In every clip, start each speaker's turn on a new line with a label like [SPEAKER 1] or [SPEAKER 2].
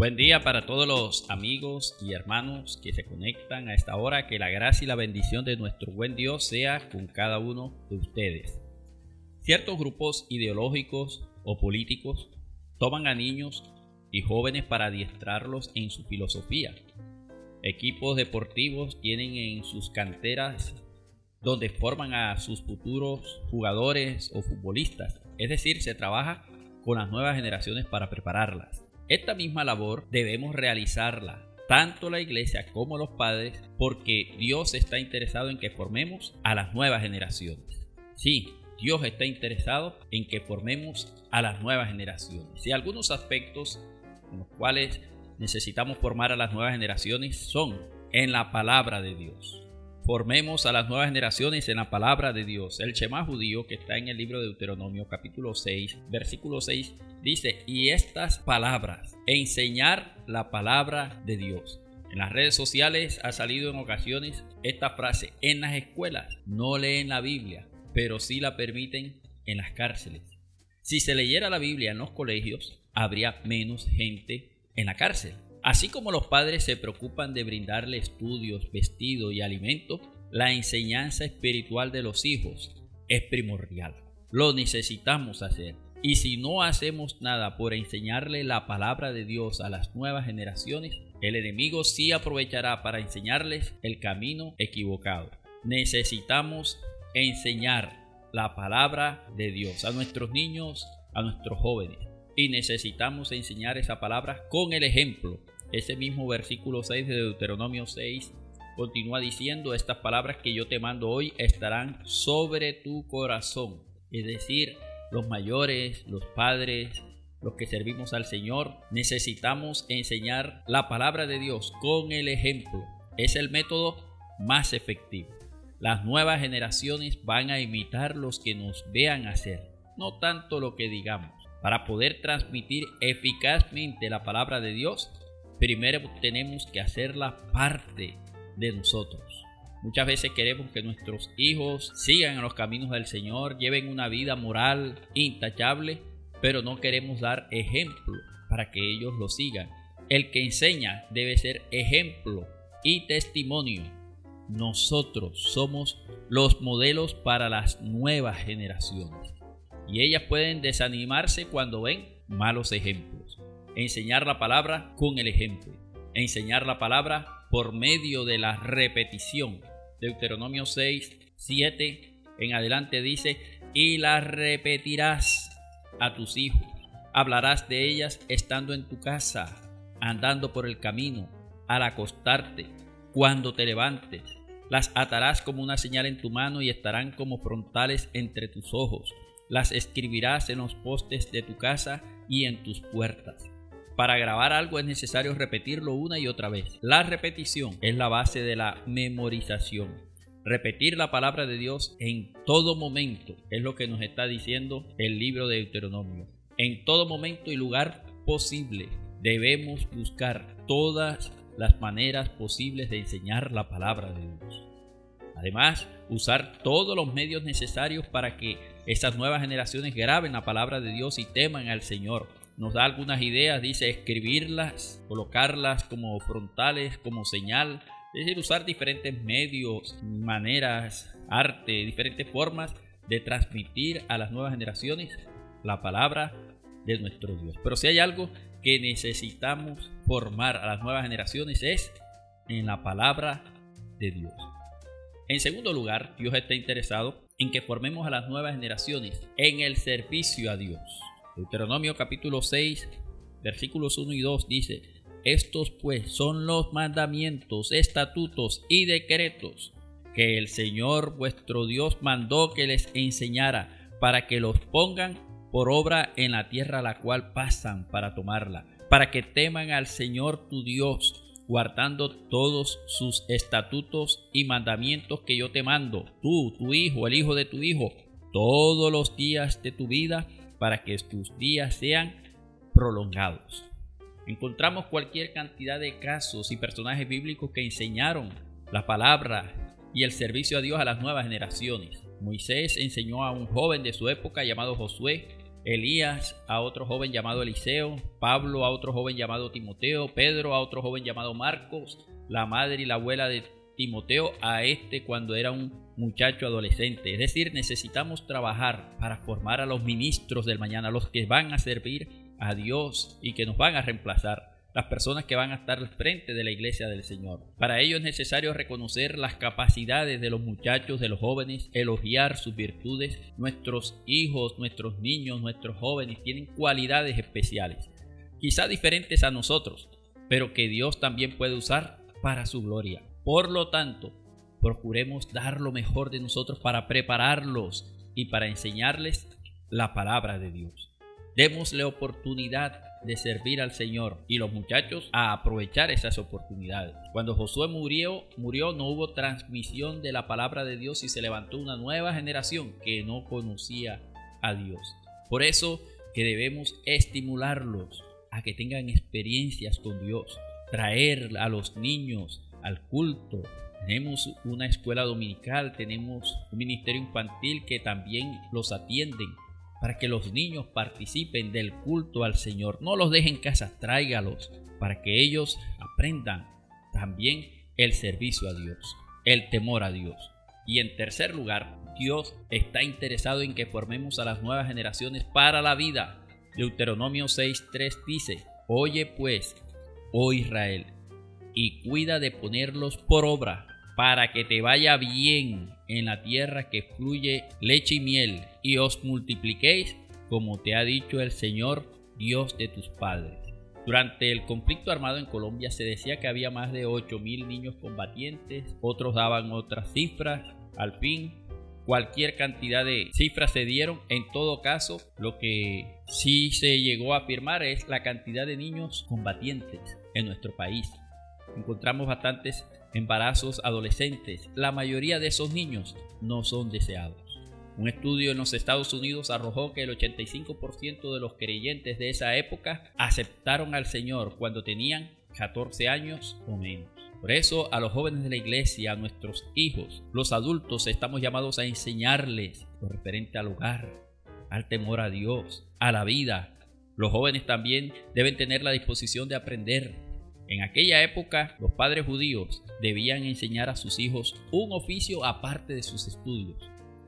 [SPEAKER 1] Buen día para todos los amigos y hermanos que se conectan a esta hora. Que la gracia y la bendición de nuestro buen Dios sea con cada uno de ustedes. Ciertos grupos ideológicos o políticos toman a niños y jóvenes para adiestrarlos en su filosofía. Equipos deportivos tienen en sus canteras donde forman a sus futuros jugadores o futbolistas. Es decir, se trabaja con las nuevas generaciones para prepararlas. Esta misma labor debemos realizarla tanto la iglesia como los padres porque Dios está interesado en que formemos a las nuevas generaciones. Sí, Dios está interesado en que formemos a las nuevas generaciones. Y algunos aspectos en los cuales necesitamos formar a las nuevas generaciones son en la palabra de Dios. Formemos a las nuevas generaciones en la palabra de Dios. El Shema judío que está en el libro de Deuteronomio capítulo 6, versículo 6 Dice, y estas palabras, enseñar la palabra de Dios. En las redes sociales ha salido en ocasiones esta frase, en las escuelas no leen la Biblia, pero sí la permiten en las cárceles. Si se leyera la Biblia en los colegios, habría menos gente en la cárcel. Así como los padres se preocupan de brindarle estudios, vestido y alimento, la enseñanza espiritual de los hijos es primordial. Lo necesitamos hacer. Y si no hacemos nada por enseñarle la palabra de Dios a las nuevas generaciones, el enemigo sí aprovechará para enseñarles el camino equivocado. Necesitamos enseñar la palabra de Dios a nuestros niños, a nuestros jóvenes. Y necesitamos enseñar esa palabra con el ejemplo. Ese mismo versículo 6 de Deuteronomio 6 continúa diciendo, estas palabras que yo te mando hoy estarán sobre tu corazón. Es decir, los mayores, los padres, los que servimos al Señor, necesitamos enseñar la palabra de Dios con el ejemplo. Es el método más efectivo. Las nuevas generaciones van a imitar los que nos vean hacer, no tanto lo que digamos. Para poder transmitir eficazmente la palabra de Dios, primero tenemos que hacerla parte de nosotros. Muchas veces queremos que nuestros hijos sigan en los caminos del Señor, lleven una vida moral intachable, pero no queremos dar ejemplo para que ellos lo sigan. El que enseña debe ser ejemplo y testimonio. Nosotros somos los modelos para las nuevas generaciones. Y ellas pueden desanimarse cuando ven malos ejemplos. Enseñar la palabra con el ejemplo. Enseñar la palabra por medio de la repetición Deuteronomio 6, 7 en adelante dice, y las repetirás a tus hijos, hablarás de ellas estando en tu casa, andando por el camino, al acostarte, cuando te levantes. Las atarás como una señal en tu mano y estarán como frontales entre tus ojos. Las escribirás en los postes de tu casa y en tus puertas. Para grabar algo es necesario repetirlo una y otra vez. La repetición es la base de la memorización. Repetir la palabra de Dios en todo momento es lo que nos está diciendo el libro de Deuteronomio. En todo momento y lugar posible debemos buscar todas las maneras posibles de enseñar la palabra de Dios. Además, usar todos los medios necesarios para que estas nuevas generaciones graben la palabra de Dios y teman al Señor nos da algunas ideas, dice escribirlas, colocarlas como frontales, como señal, es decir, usar diferentes medios, maneras, arte, diferentes formas de transmitir a las nuevas generaciones la palabra de nuestro Dios. Pero si hay algo que necesitamos formar a las nuevas generaciones es en la palabra de Dios. En segundo lugar, Dios está interesado en que formemos a las nuevas generaciones en el servicio a Dios. Deuteronomio capítulo 6, versículos 1 y 2 dice, estos pues son los mandamientos, estatutos y decretos que el Señor vuestro Dios mandó que les enseñara para que los pongan por obra en la tierra a la cual pasan para tomarla, para que teman al Señor tu Dios, guardando todos sus estatutos y mandamientos que yo te mando, tú, tu hijo, el hijo de tu hijo, todos los días de tu vida, para que tus días sean prolongados. Encontramos cualquier cantidad de casos y personajes bíblicos que enseñaron la palabra y el servicio a Dios a las nuevas generaciones. Moisés enseñó a un joven de su época llamado Josué Elías a otro joven llamado Eliseo, Pablo a otro joven llamado Timoteo, Pedro a otro joven llamado Marcos, la madre y la abuela de Timoteo a este cuando era un muchacho adolescente. Es decir, necesitamos trabajar para formar a los ministros del mañana, los que van a servir a Dios y que nos van a reemplazar las personas que van a estar al frente de la iglesia del Señor. Para ello es necesario reconocer las capacidades de los muchachos, de los jóvenes, elogiar sus virtudes. Nuestros hijos, nuestros niños, nuestros jóvenes tienen cualidades especiales, quizá diferentes a nosotros, pero que Dios también puede usar para su gloria. Por lo tanto, procuremos dar lo mejor de nosotros para prepararlos y para enseñarles la palabra de Dios. Démosle oportunidad de servir al Señor y los muchachos a aprovechar esas oportunidades. Cuando Josué murió, murió no hubo transmisión de la palabra de Dios y se levantó una nueva generación que no conocía a Dios. Por eso que debemos estimularlos a que tengan experiencias con Dios, traer a los niños al culto. Tenemos una escuela dominical, tenemos un ministerio infantil que también los atienden para que los niños participen del culto al Señor. No los dejen en casa, tráigalos para que ellos aprendan también el servicio a Dios, el temor a Dios. Y en tercer lugar, Dios está interesado en que formemos a las nuevas generaciones para la vida. Deuteronomio 6.3 dice, Oye pues, oh Israel, y cuida de ponerlos por obra para que te vaya bien en la tierra que fluye leche y miel, y os multipliquéis, como te ha dicho el Señor, Dios de tus padres. Durante el conflicto armado en Colombia se decía que había más de 8.000 niños combatientes, otros daban otras cifras. Al fin, cualquier cantidad de cifras se dieron. En todo caso, lo que sí se llegó a afirmar es la cantidad de niños combatientes en nuestro país. Encontramos bastantes embarazos adolescentes, la mayoría de esos niños no son deseados. Un estudio en los Estados Unidos arrojó que el 85% de los creyentes de esa época aceptaron al Señor cuando tenían 14 años o menos. Por eso a los jóvenes de la iglesia, a nuestros hijos, los adultos, estamos llamados a enseñarles lo referente al hogar, al temor a Dios, a la vida. Los jóvenes también deben tener la disposición de aprender, en aquella época, los padres judíos debían enseñar a sus hijos un oficio aparte de sus estudios.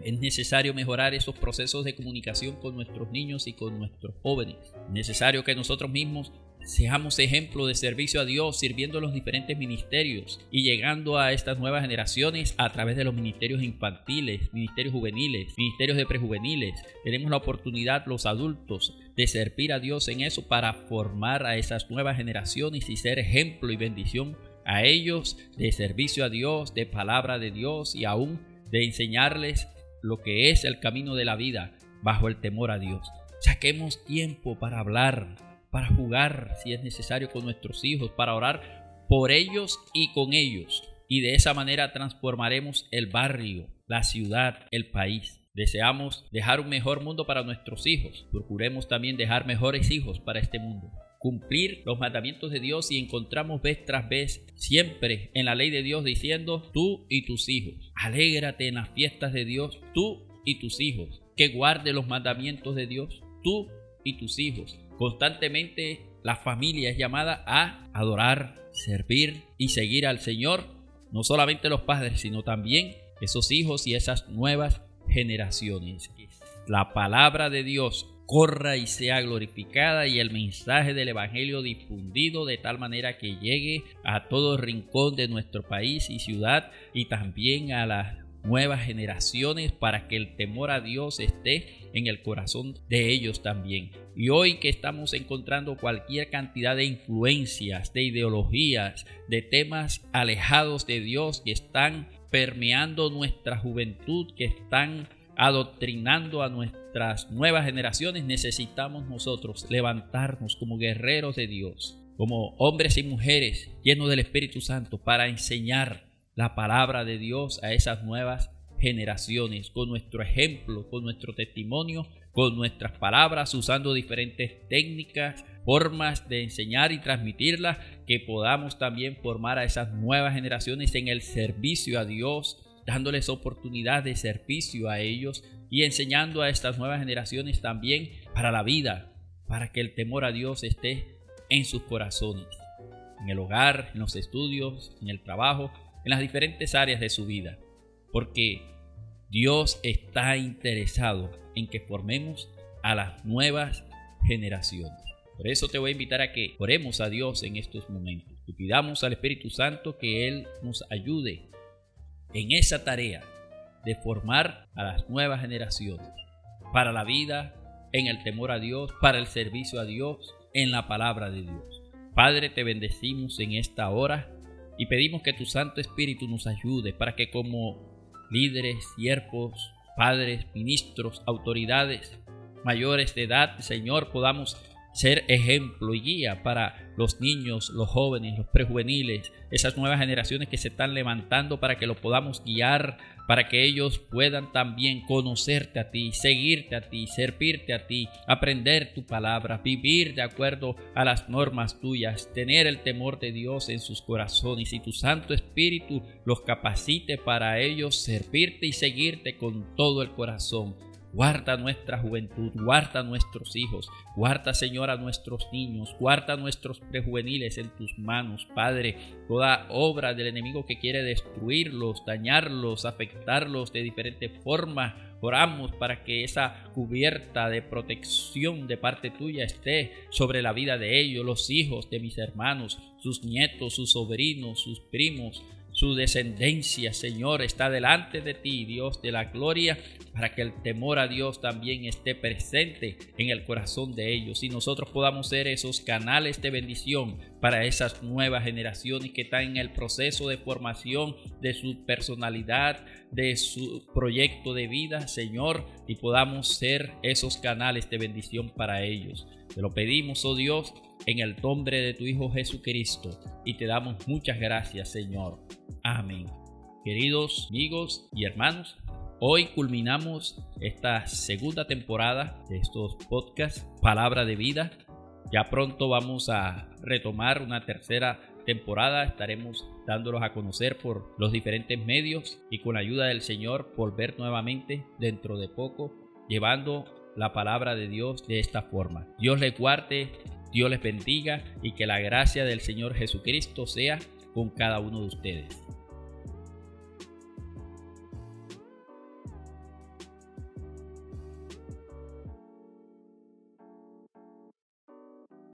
[SPEAKER 1] Es necesario mejorar esos procesos de comunicación con nuestros niños y con nuestros jóvenes. Es necesario que nosotros mismos seamos ejemplo de servicio a Dios sirviendo los diferentes ministerios y llegando a estas nuevas generaciones a través de los ministerios infantiles, ministerios juveniles, ministerios de prejuveniles. Tenemos la oportunidad los adultos de servir a Dios en eso para formar a esas nuevas generaciones y ser ejemplo y bendición a ellos de servicio a Dios, de palabra de Dios y aún de enseñarles lo que es el camino de la vida bajo el temor a Dios. Saquemos tiempo para hablar, para jugar si es necesario con nuestros hijos, para orar por ellos y con ellos. Y de esa manera transformaremos el barrio, la ciudad, el país. Deseamos dejar un mejor mundo para nuestros hijos. Procuremos también dejar mejores hijos para este mundo. Cumplir los mandamientos de Dios y encontramos vez tras vez siempre en la ley de Dios diciendo tú y tus hijos. Alégrate en las fiestas de Dios, tú y tus hijos. Que guarde los mandamientos de Dios, tú y tus hijos. Constantemente la familia es llamada a adorar, servir y seguir al Señor, no solamente los padres, sino también esos hijos y esas nuevas generaciones. La palabra de Dios corra y sea glorificada y el mensaje del Evangelio difundido de tal manera que llegue a todo rincón de nuestro país y ciudad y también a las nuevas generaciones para que el temor a Dios esté en el corazón de ellos también. Y hoy que estamos encontrando cualquier cantidad de influencias, de ideologías, de temas alejados de Dios que están permeando nuestra juventud, que están adoctrinando a nuestras nuevas generaciones, necesitamos nosotros levantarnos como guerreros de Dios, como hombres y mujeres llenos del Espíritu Santo para enseñar la palabra de Dios a esas nuevas generaciones, con nuestro ejemplo, con nuestro testimonio, con nuestras palabras, usando diferentes técnicas, formas de enseñar y transmitirlas, que podamos también formar a esas nuevas generaciones en el servicio a Dios, dándoles oportunidad de servicio a ellos y enseñando a estas nuevas generaciones también para la vida, para que el temor a Dios esté en sus corazones, en el hogar, en los estudios, en el trabajo, en las diferentes áreas de su vida. Porque Dios está interesado en que formemos a las nuevas generaciones. Por eso te voy a invitar a que oremos a Dios en estos momentos y pidamos al Espíritu Santo que Él nos ayude en esa tarea de formar a las nuevas generaciones para la vida, en el temor a Dios, para el servicio a Dios, en la palabra de Dios. Padre, te bendecimos en esta hora y pedimos que tu Santo Espíritu nos ayude para que como líderes, siervos, padres, ministros, autoridades mayores de edad, Señor, podamos ser ejemplo y guía para los niños, los jóvenes, los prejuveniles, esas nuevas generaciones que se están levantando para que lo podamos guiar, para que ellos puedan también conocerte a ti, seguirte a ti, servirte a ti, aprender tu palabra, vivir de acuerdo a las normas tuyas, tener el temor de Dios en sus corazones y tu Santo Espíritu los capacite para ellos servirte y seguirte con todo el corazón. Guarda nuestra juventud, guarda nuestros hijos, guarda Señor a nuestros niños, guarda nuestros prejuveniles en tus manos, Padre. Toda obra del enemigo que quiere destruirlos, dañarlos, afectarlos de diferente forma, oramos para que esa cubierta de protección de parte tuya esté sobre la vida de ellos, los hijos de mis hermanos, sus nietos, sus sobrinos, sus primos, su descendencia, Señor, está delante de ti, Dios de la gloria, para que el temor a Dios también esté presente en el corazón de ellos. Y nosotros podamos ser esos canales de bendición para esas nuevas generaciones que están en el proceso de formación de su personalidad, de su proyecto de vida, Señor, y podamos ser esos canales de bendición para ellos. Te lo pedimos, oh Dios, en el nombre de tu Hijo Jesucristo y te damos muchas gracias, Señor. Amén. Queridos amigos y hermanos, hoy culminamos esta segunda temporada de estos podcasts, Palabra de Vida. Ya pronto vamos a retomar una tercera temporada. Estaremos dándolos a conocer por los diferentes medios y con la ayuda del Señor volver nuevamente dentro de poco, llevando la palabra de Dios de esta forma. Dios les guarde, Dios les bendiga y que la gracia del Señor Jesucristo sea con cada uno de ustedes.